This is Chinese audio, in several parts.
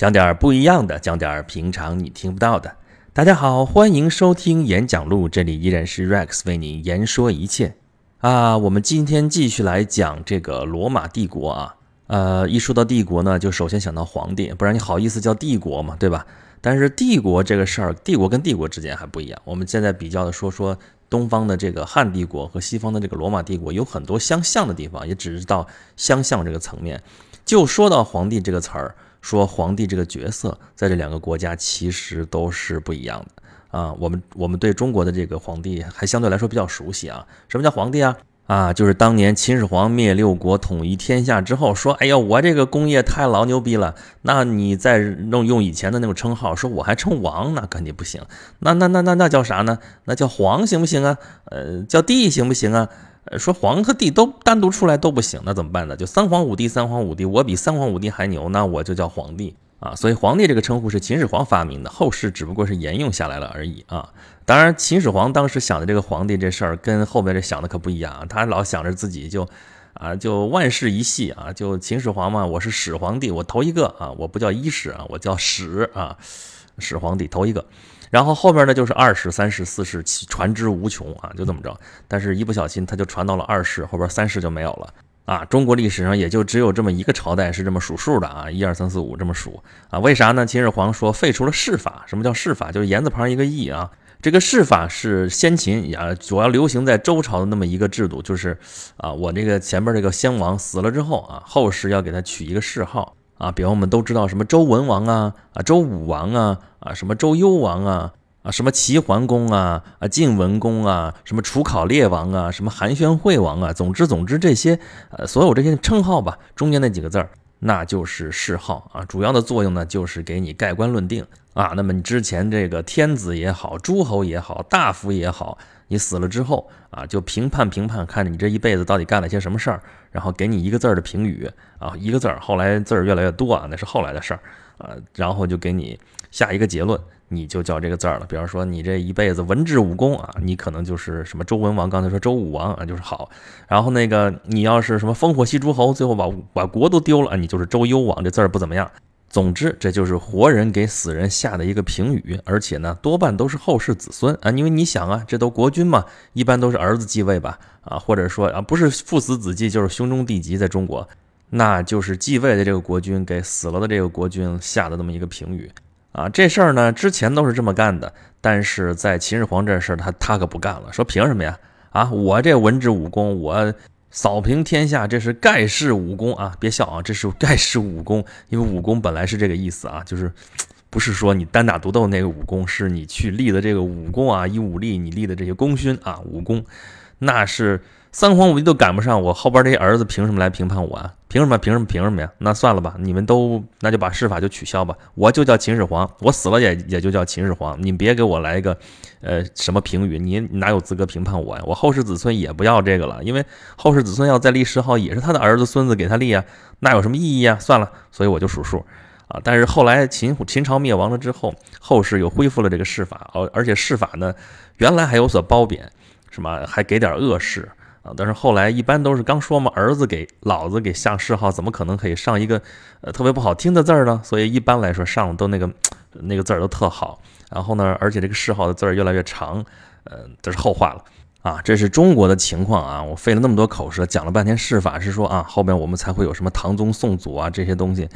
讲点不一样的，讲点平常你听不到的。大家好，欢迎收听演讲录，这里依然是 Rex 为你言说一切啊。我们今天继续来讲这个罗马帝国啊。呃，一说到帝国呢，就首先想到皇帝，不然你好意思叫帝国嘛，对吧？但是帝国这个事儿，帝国跟帝国之间还不一样。我们现在比较的说说东方的这个汉帝国和西方的这个罗马帝国，有很多相像的地方，也只是到相像这个层面。就说到皇帝这个词儿。说皇帝这个角色，在这两个国家其实都是不一样的啊。我们我们对中国的这个皇帝还相对来说比较熟悉啊。什么叫皇帝啊？啊，就是当年秦始皇灭六国、统一天下之后，说：“哎呀，我这个功业太老牛逼了。”那你再用用以前的那种称号，说我还称王，那肯定不行。那那那那那叫啥呢？那叫皇行不行啊？呃，叫帝行不行啊？说皇和帝都单独出来都不行，那怎么办呢？就三皇五帝，三皇五帝，我比三皇五帝还牛，那我就叫皇帝啊。所以皇帝这个称呼是秦始皇发明的，后世只不过是沿用下来了而已啊。当然，秦始皇当时想的这个皇帝这事儿，跟后面这想的可不一样，他老想着自己就啊，就万世一系啊，就秦始皇嘛，我是始皇帝，我头一个啊，我不叫一始啊，我叫始啊，始皇帝头一个。然后后面呢，就是二世、三世、四世，传之无穷啊，就这么着。但是，一不小心，他就传到了二世，后边三世就没有了啊。中国历史上也就只有这么一个朝代是这么数数的啊，一二三四五这么数啊。为啥呢？秦始皇说废除了谥法。什么叫谥法？就是言字旁一个义啊。这个谥法是先秦啊，主要流行在周朝的那么一个制度，就是啊，我这个前边这个先王死了之后啊，后世要给他取一个谥号。啊，比方我们都知道什么周文王啊，啊周武王啊，啊什么周幽王啊，啊什么齐桓公啊，啊晋文公啊，什么楚考烈王啊，什么韩宣惠王啊，总之总之这些，呃所有这些称号吧，中间那几个字儿，那就是谥号啊，主要的作用呢就是给你盖棺论定啊。那么你之前这个天子也好，诸侯也好，大夫也好。你死了之后啊，就评判评判，看你这一辈子到底干了些什么事儿，然后给你一个字儿的评语啊，一个字儿，后来字儿越来越多啊，那是后来的事儿啊，然后就给你下一个结论，你就叫这个字儿了。比方说你这一辈子文治武功啊，你可能就是什么周文王，刚才说周武王啊，就是好。然后那个你要是什么烽火戏诸侯，最后把把国都丢了，你就是周幽王，这字儿不怎么样。总之，这就是活人给死人下的一个评语，而且呢，多半都是后世子孙啊，因为你想啊，这都国君嘛，一般都是儿子继位吧，啊，或者说啊，不是父死子继，就是兄终弟及，在中国，那就是继位的这个国君给死了的这个国君下的这么一个评语啊。这事儿呢，之前都是这么干的，但是在秦始皇这事儿，他他可不干了，说凭什么呀？啊，我这文治武功，我。扫平天下，这是盖世武功啊！别笑啊，这是盖世武功，因为武功本来是这个意思啊，就是不是说你单打独斗那个武功，是你去立的这个武功啊，以武力你立的这些功勋啊，武功，那是。三皇五帝都赶不上我，后边这些儿子凭什么来评判我啊？凭什么？凭什么？凭什么呀？那算了吧，你们都那就把谥法就取消吧，我就叫秦始皇，我死了也也就叫秦始皇，你别给我来一个，呃，什么评语，你哪有资格评判我呀？我后世子孙也不要这个了，因为后世子孙要再立谥号，也是他的儿子孙子给他立啊，那有什么意义啊？算了，所以我就数数啊。但是后来秦秦朝灭亡了之后，后世又恢复了这个谥法，而而且谥法呢，原来还有所褒贬，什么还给点恶谥。啊，但是后来一般都是刚说嘛，儿子给老子给下谥号，怎么可能可以上一个呃特别不好听的字呢？所以一般来说上都那个那个字儿都特好。然后呢，而且这个谥号的字儿越来越长，呃，这是后话了啊。这是中国的情况啊。我费了那么多口舌讲了半天谥法，是说啊，后边我们才会有什么唐宗宋祖啊这些东西。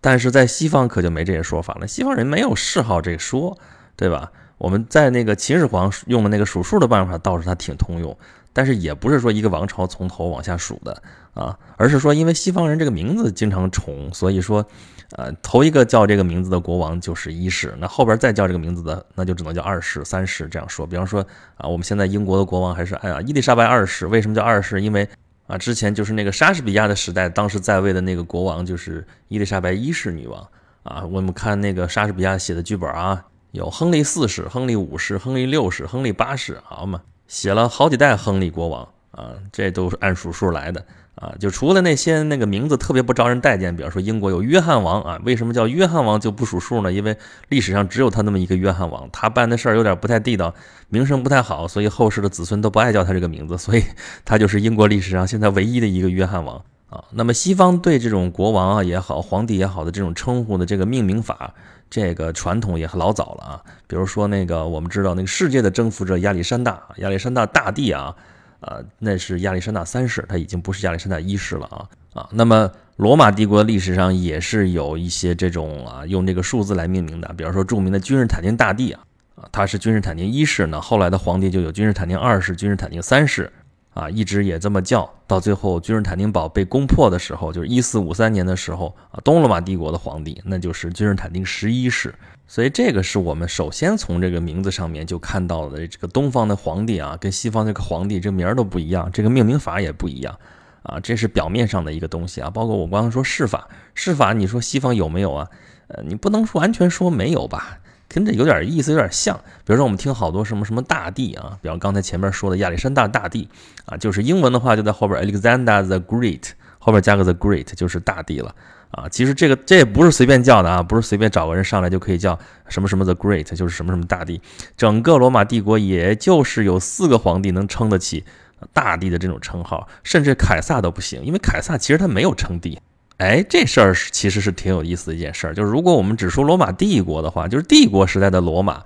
但是在西方可就没这些说法了，西方人没有谥号这说，对吧？我们在那个秦始皇用的那个数数的办法，倒是他挺通用。但是也不是说一个王朝从头往下数的啊，而是说因为西方人这个名字经常重，所以说，呃，头一个叫这个名字的国王就是一世，那后边再叫这个名字的，那就只能叫二世、三世这样说。比方说啊，我们现在英国的国王还是哎呀伊丽莎白二世，为什么叫二世？因为啊，之前就是那个莎士比亚的时代，当时在位的那个国王就是伊丽莎白一世女王啊。我们看那个莎士比亚写的剧本啊，有亨利四世、亨利五世、亨利六世、亨利八世，好嘛。写了好几代亨利国王啊，这都是按数数来的啊。就除了那些那个名字特别不招人待见，比方说英国有约翰王啊，为什么叫约翰王就不数数呢？因为历史上只有他那么一个约翰王，他办的事儿有点不太地道，名声不太好，所以后世的子孙都不爱叫他这个名字，所以他就是英国历史上现在唯一的一个约翰王啊。那么西方对这种国王啊也好，皇帝也好的这种称呼的这个命名法，这个传统也很老早了啊。比如说那个我们知道那个世界的征服者亚历山大，亚历山大大帝啊，呃，那是亚历山大三世，他已经不是亚历山大一世了啊啊。那么罗马帝国历史上也是有一些这种啊用这个数字来命名的，比如说著名的君士坦丁大帝啊。啊，他是君士坦丁一世呢，后来的皇帝就有君士坦丁二世、君士坦丁三世，啊，一直也这么叫，到最后君士坦丁堡被攻破的时候，就是一四五三年的时候，啊，东罗马帝国的皇帝那就是君士坦丁十一世，所以这个是我们首先从这个名字上面就看到的，这个东方的皇帝啊，跟西方这个皇帝这名儿都不一样，这个命名法也不一样，啊，这是表面上的一个东西啊，包括我刚刚说谥法，谥法你说西方有没有啊？呃，你不能说完全说没有吧？跟这有点意思，有点像。比如说，我们听好多什么什么大帝啊，比方刚才前面说的亚历山大大帝啊，就是英文的话就在后边 Alexander the Great 后边加个 the Great 就是大帝了啊。其实这个这也不是随便叫的啊，不是随便找个人上来就可以叫什么什么 the Great，就是什么什么大帝。整个罗马帝国也就是有四个皇帝能撑得起大帝的这种称号，甚至凯撒都不行，因为凯撒其实他没有称帝。哎，这事儿其实是挺有意思的一件事儿。就是如果我们只说罗马帝国的话，就是帝国时代的罗马，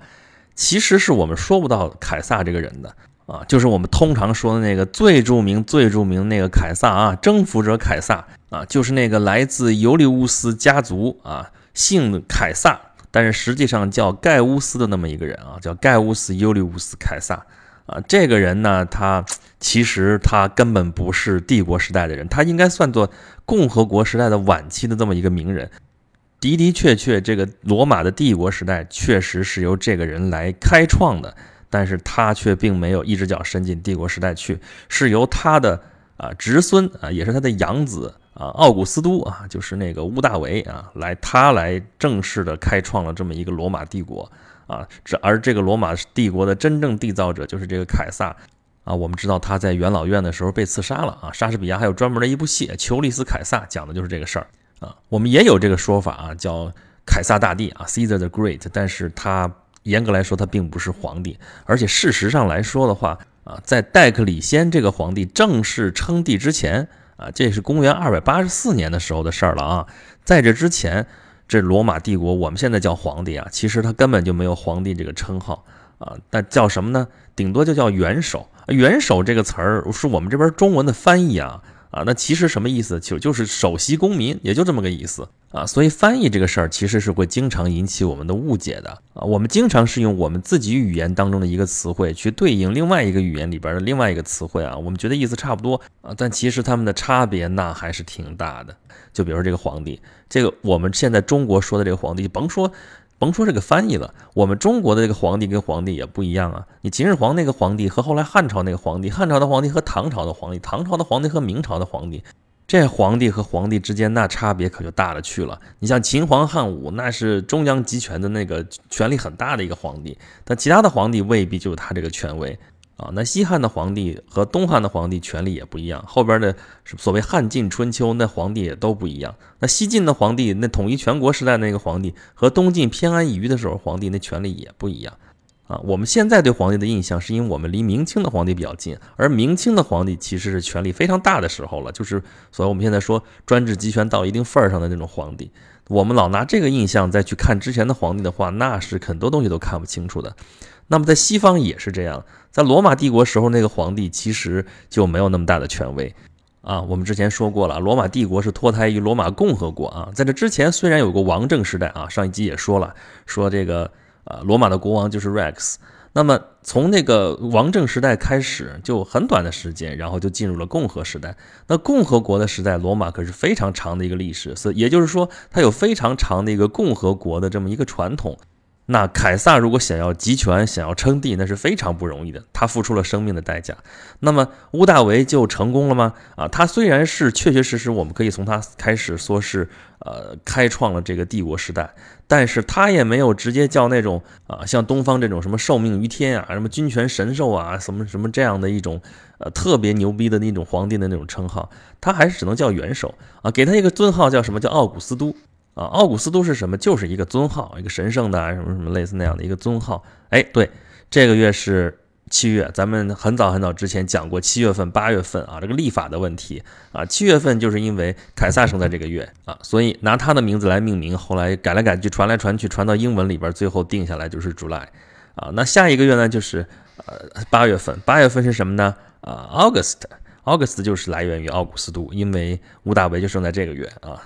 其实是我们说不到凯撒这个人的啊。就是我们通常说的那个最著名、最著名那个凯撒啊，征服者凯撒啊，就是那个来自尤利乌斯家族啊，姓凯撒，但是实际上叫盖乌斯的那么一个人啊，叫盖乌斯·尤利乌斯·凯撒。啊，这个人呢，他其实他根本不是帝国时代的人，他应该算作共和国时代的晚期的这么一个名人。的的确确，这个罗马的帝国时代确实是由这个人来开创的，但是他却并没有一只脚伸进帝国时代去，是由他的啊侄孙啊，也是他的养子啊奥古斯都啊，就是那个屋大维啊，来他来正式的开创了这么一个罗马帝国。啊，这而这个罗马帝国的真正缔造者就是这个凯撒啊。我们知道他在元老院的时候被刺杀了啊。莎士比亚还有专门的一部戏《裘利斯·凯撒》，讲的就是这个事儿啊。我们也有这个说法啊，叫凯撒大帝啊，Caesar the Great。但是他严格来说，他并不是皇帝，而且事实上来说的话啊，在戴克里先这个皇帝正式称帝之前啊，这是公元二百八十四年的时候的事儿了啊。在这之前。这罗马帝国，我们现在叫皇帝啊，其实他根本就没有皇帝这个称号啊，那叫什么呢？顶多就叫元首。元首这个词儿是我们这边中文的翻译啊。啊，那其实什么意思？就就是首席公民，也就这么个意思啊。所以翻译这个事儿其实是会经常引起我们的误解的啊。我们经常是用我们自己语言当中的一个词汇去对应另外一个语言里边的另外一个词汇啊。我们觉得意思差不多啊，但其实他们的差别那还是挺大的。就比如说这个皇帝，这个我们现在中国说的这个皇帝，甭说。甭说这个翻译了，我们中国的这个皇帝跟皇帝也不一样啊。你秦始皇那个皇帝和后来汉朝那个皇帝，汉朝的皇帝和唐朝的皇帝，唐朝的皇帝和明朝的皇帝，这皇帝和皇帝之间那差别可就大了去了。你像秦皇汉武，那是中央集权的那个权力很大的一个皇帝，但其他的皇帝未必就有他这个权威。啊，那西汉的皇帝和东汉的皇帝权力也不一样，后边的所谓汉晋春秋那皇帝也都不一样。那西晋的皇帝，那统一全国时代那个皇帝和东晋偏安一隅的时候皇帝那权力也不一样。啊，我们现在对皇帝的印象是因为我们离明清的皇帝比较近，而明清的皇帝其实是权力非常大的时候了，就是所以我们现在说专制集权到一定份儿上的那种皇帝。我们老拿这个印象再去看之前的皇帝的话，那是很多东西都看不清楚的。那么在西方也是这样，在罗马帝国时候，那个皇帝其实就没有那么大的权威啊。我们之前说过了，罗马帝国是脱胎于罗马共和国啊。在这之前，虽然有个王政时代啊，上一集也说了，说这个呃，罗马的国王就是 Rex。那么从那个王政时代开始，就很短的时间，然后就进入了共和时代。那共和国的时代，罗马可是非常长的一个历史，所以也就是说，它有非常长的一个共和国的这么一个传统。那凯撒如果想要集权、想要称帝，那是非常不容易的。他付出了生命的代价。那么屋大维就成功了吗？啊，他虽然是确确实实，我们可以从他开始说是呃开创了这个帝国时代，但是他也没有直接叫那种啊像东方这种什么受命于天啊、什么君权神授啊、什么什么这样的一种呃特别牛逼的那种皇帝的那种称号，他还是只能叫元首啊，给他一个尊号叫什么叫奥古斯都。啊，奥古斯都是什么？就是一个尊号，一个神圣的什么什么类似那样的一个尊号。哎，对，这个月是七月，咱们很早很早之前讲过七月份、八月份啊，这个历法的问题啊。七月份就是因为凯撒生在这个月啊，所以拿他的名字来命名。后来改来改去，传来传去，传到英文里边，最后定下来就是 July 啊。那下一个月呢，就是呃八月份。八月份是什么呢？啊，August。August 就是来源于奥古斯都，因为屋大维就生在这个月啊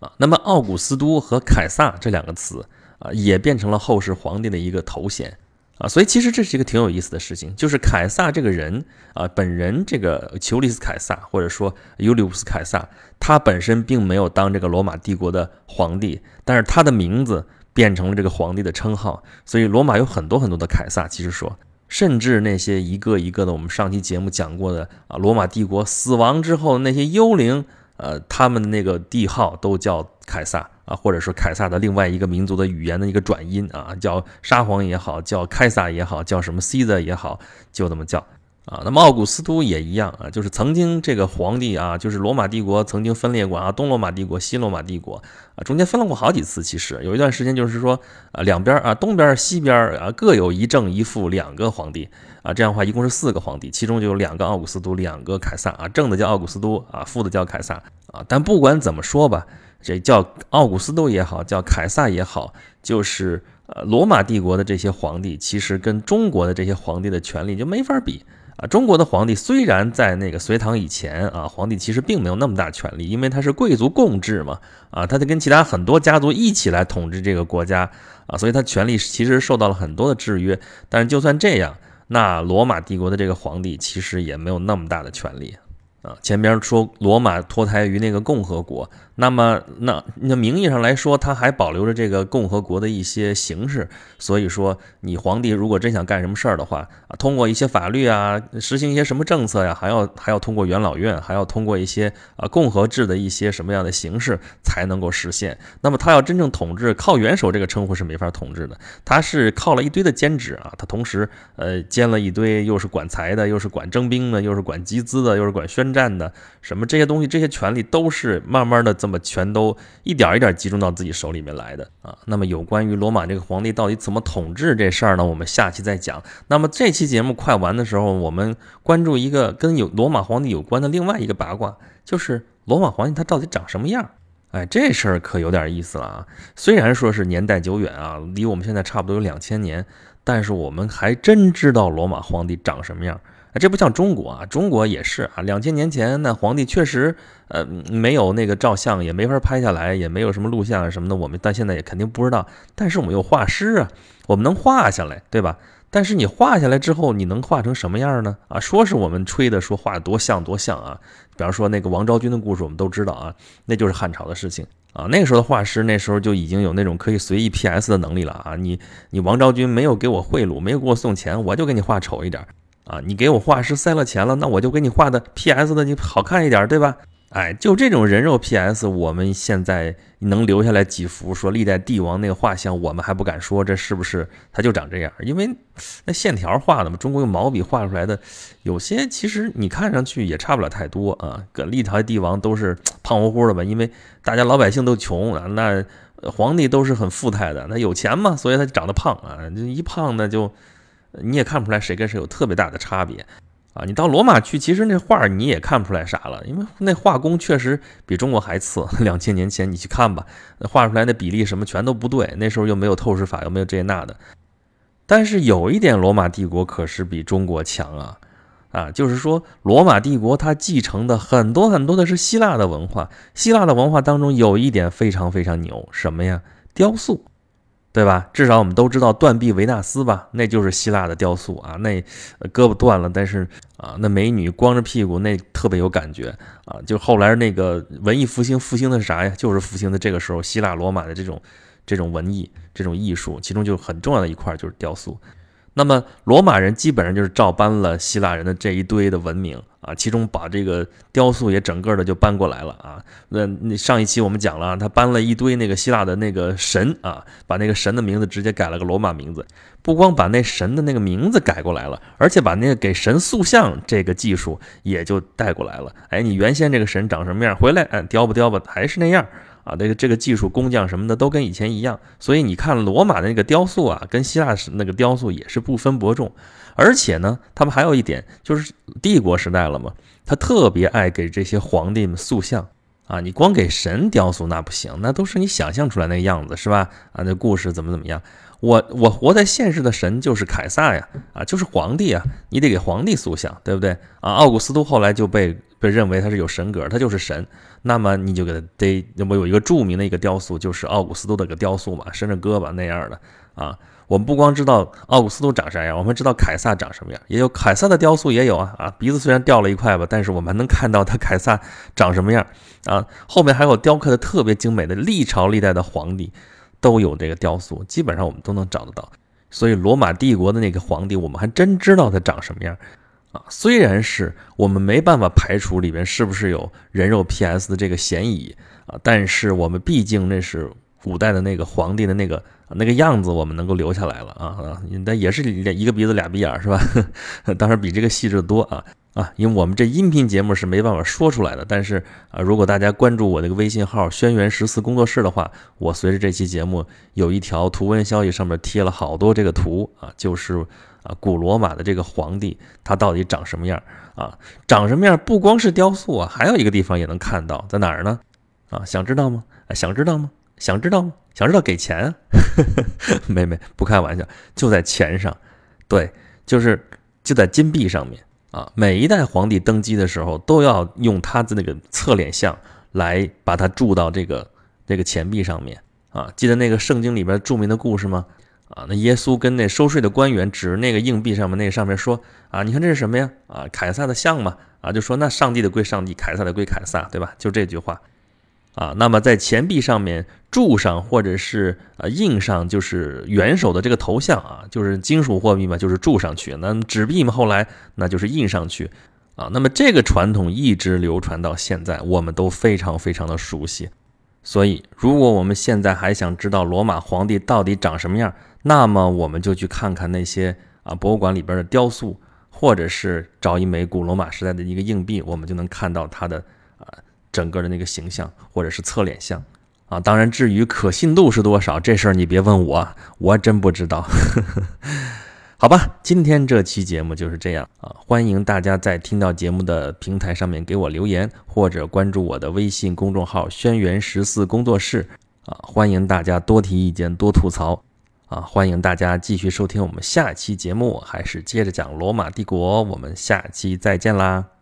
啊。那么奥古斯都和凯撒这两个词啊，也变成了后世皇帝的一个头衔。啊，所以其实这是一个挺有意思的事情，就是凯撒这个人啊，本人这个丘利斯凯撒或者说尤利乌斯凯撒，他本身并没有当这个罗马帝国的皇帝，但是他的名字变成了这个皇帝的称号，所以罗马有很多很多的凯撒。其实说，甚至那些一个一个的，我们上期节目讲过的啊，罗马帝国死亡之后那些幽灵，呃，他们那个帝号都叫凯撒。啊，或者说凯撒的另外一个民族的语言的一个转音啊，叫沙皇也好，叫凯撒也好，叫什么 c 的也好，就这么叫啊。那么奥古斯都也一样啊，就是曾经这个皇帝啊，就是罗马帝国曾经分裂过啊，东罗马帝国、西罗马帝国啊，中间分了过好几次。其实有一段时间就是说啊，两边啊，东边、西边啊，各有一正一负两个皇帝啊，这样的话一共是四个皇帝，其中就有两个奥古斯都，两个凯撒啊，正的叫奥古斯都啊，负的叫凯撒啊。但不管怎么说吧。这叫奥古斯都也好，叫凯撒也好，就是呃罗马帝国的这些皇帝，其实跟中国的这些皇帝的权力就没法比啊。中国的皇帝虽然在那个隋唐以前啊，皇帝其实并没有那么大权力，因为他是贵族共治嘛啊，他就跟其他很多家族一起来统治这个国家啊，所以他权力其实受到了很多的制约。但是就算这样，那罗马帝国的这个皇帝其实也没有那么大的权力。啊，前边说罗马脱胎于那个共和国，那么那那名义上来说，它还保留着这个共和国的一些形式。所以说，你皇帝如果真想干什么事儿的话，啊，通过一些法律啊，实行一些什么政策呀，还要还要通过元老院，还要通过一些啊共和制的一些什么样的形式才能够实现。那么他要真正统治，靠元首这个称呼是没法统治的，他是靠了一堆的兼职啊，他同时呃兼了一堆，又是管财的，又是管征兵的，又是管集资的，又是管宣。战的什么这些东西，这些权利都是慢慢的这么全都一点一点集中到自己手里面来的啊。那么有关于罗马这个皇帝到底怎么统治这事儿呢？我们下期再讲。那么这期节目快完的时候，我们关注一个跟有罗马皇帝有关的另外一个八卦，就是罗马皇帝他到底长什么样？哎，这事儿可有点意思了啊。虽然说是年代久远啊，离我们现在差不多有两千年，但是我们还真知道罗马皇帝长什么样。这不像中国啊，中国也是啊，两千年前那皇帝确实，呃，没有那个照相，也没法拍下来，也没有什么录像什么的，我们到现在也肯定不知道。但是我们有画师啊，我们能画下来，对吧？但是你画下来之后，你能画成什么样呢？啊，说是我们吹的，说画多像多像啊。比方说那个王昭君的故事，我们都知道啊，那就是汉朝的事情啊。那个时候的画师，那时候就已经有那种可以随意 PS 的能力了啊。你你王昭君没有给我贿赂，没有给我送钱，我就给你画丑一点。啊，你给我画师塞了钱了，那我就给你画的 P.S. 的你好看一点，对吧？哎，就这种人肉 P.S.，我们现在能留下来几幅说历代帝王那个画像，我们还不敢说这是不是他就长这样，因为那线条画的嘛，中国用毛笔画出来的，有些其实你看上去也差不了太多啊。跟历朝帝王都是胖乎乎的吧，因为大家老百姓都穷啊，那皇帝都是很富态的，那有钱嘛，所以他长得胖啊，这一胖呢就。你也看不出来谁跟谁有特别大的差别，啊，你到罗马去，其实那画你也看不出来啥了，因为那画工确实比中国还次。两千年前你去看吧，画出来的比例什么全都不对，那时候又没有透视法，又没有这那的。但是有一点，罗马帝国可是比中国强啊，啊，就是说罗马帝国它继承的很多很多的是希腊的文化，希腊的文化当中有一点非常非常牛，什么呀？雕塑。对吧？至少我们都知道断臂维纳斯吧？那就是希腊的雕塑啊。那胳膊断了，但是啊，那美女光着屁股，那特别有感觉啊。就后来那个文艺复兴复兴的是啥呀？就是复兴的这个时候，希腊罗马的这种这种文艺这种艺术，其中就很重要的一块就是雕塑。那么罗马人基本上就是照搬了希腊人的这一堆的文明。啊，其中把这个雕塑也整个的就搬过来了啊。那上一期我们讲了，他搬了一堆那个希腊的那个神啊，把那个神的名字直接改了个罗马名字。不光把那神的那个名字改过来了，而且把那个给神塑像这个技术也就带过来了。哎，你原先这个神长什么样，回来哎雕吧雕吧还是那样啊，这个这个技术工匠什么的都跟以前一样，所以你看罗马的那个雕塑啊，跟希腊那个雕塑也是不分伯仲。而且呢，他们还有一点就是帝国时代了嘛，他特别爱给这些皇帝们塑像啊，你光给神雕塑那不行，那都是你想象出来那个样子是吧？啊，那故事怎么怎么样？我我活在现实的神就是凯撒呀，啊，就是皇帝啊，你得给皇帝塑像，对不对？啊，奥古斯都后来就被被认为他是有神格，他就是神，那么你就给他得，那么有一个著名的一个雕塑，就是奥古斯都的个雕塑嘛，伸着胳膊那样的啊。我们不光知道奥古斯都长啥样，我们知道凯撒长什么样，也有凯撒的雕塑也有啊啊，鼻子虽然掉了一块吧，但是我们还能看到他凯撒长什么样啊。后面还有雕刻的特别精美的历朝历代的皇帝。都有这个雕塑，基本上我们都能找得到。所以罗马帝国的那个皇帝，我们还真知道他长什么样虽然是我们没办法排除里边是不是有人肉 PS 的这个嫌疑啊，但是我们毕竟那是古代的那个皇帝的那个那个样子，我们能够留下来了啊啊，但也是一个鼻子俩鼻眼是吧？当然比这个细致的多啊。啊，因为我们这音频节目是没办法说出来的，但是啊，如果大家关注我这个微信号“轩辕十四工作室”的话，我随着这期节目有一条图文消息，上面贴了好多这个图啊，就是啊，古罗马的这个皇帝他到底长什么样啊？长什么样？不光是雕塑啊，还有一个地方也能看到，在哪儿呢？啊，想知道吗？想知道吗？想知道吗？想知道给钱啊？没没，不开玩笑，就在钱上，对，就是就在金币上面。啊，每一代皇帝登基的时候，都要用他的那个侧脸像来把它铸到这个这个钱币上面啊。记得那个圣经里边著名的故事吗？啊，那耶稣跟那收税的官员指着那个硬币上面，那个上面说啊，你看这是什么呀？啊，凯撒的像嘛？啊，就说那上帝的归上帝，凯撒的归凯撒，对吧？就这句话。啊，那么在钱币上面铸上或者是呃印上，就是元首的这个头像啊，就是金属货币嘛，就是铸上去。那纸币嘛，后来那就是印上去啊。那么这个传统一直流传到现在，我们都非常非常的熟悉。所以，如果我们现在还想知道罗马皇帝到底长什么样，那么我们就去看看那些啊博物馆里边的雕塑，或者是找一枚古罗马时代的一个硬币，我们就能看到它的。整个的那个形象，或者是侧脸像，啊，当然，至于可信度是多少，这事儿你别问我，我真不知道。好吧，今天这期节目就是这样啊，欢迎大家在听到节目的平台上面给我留言，或者关注我的微信公众号“轩辕十四工作室”啊，欢迎大家多提意见，多吐槽啊，欢迎大家继续收听我们下期节目，还是接着讲罗马帝国，我们下期再见啦。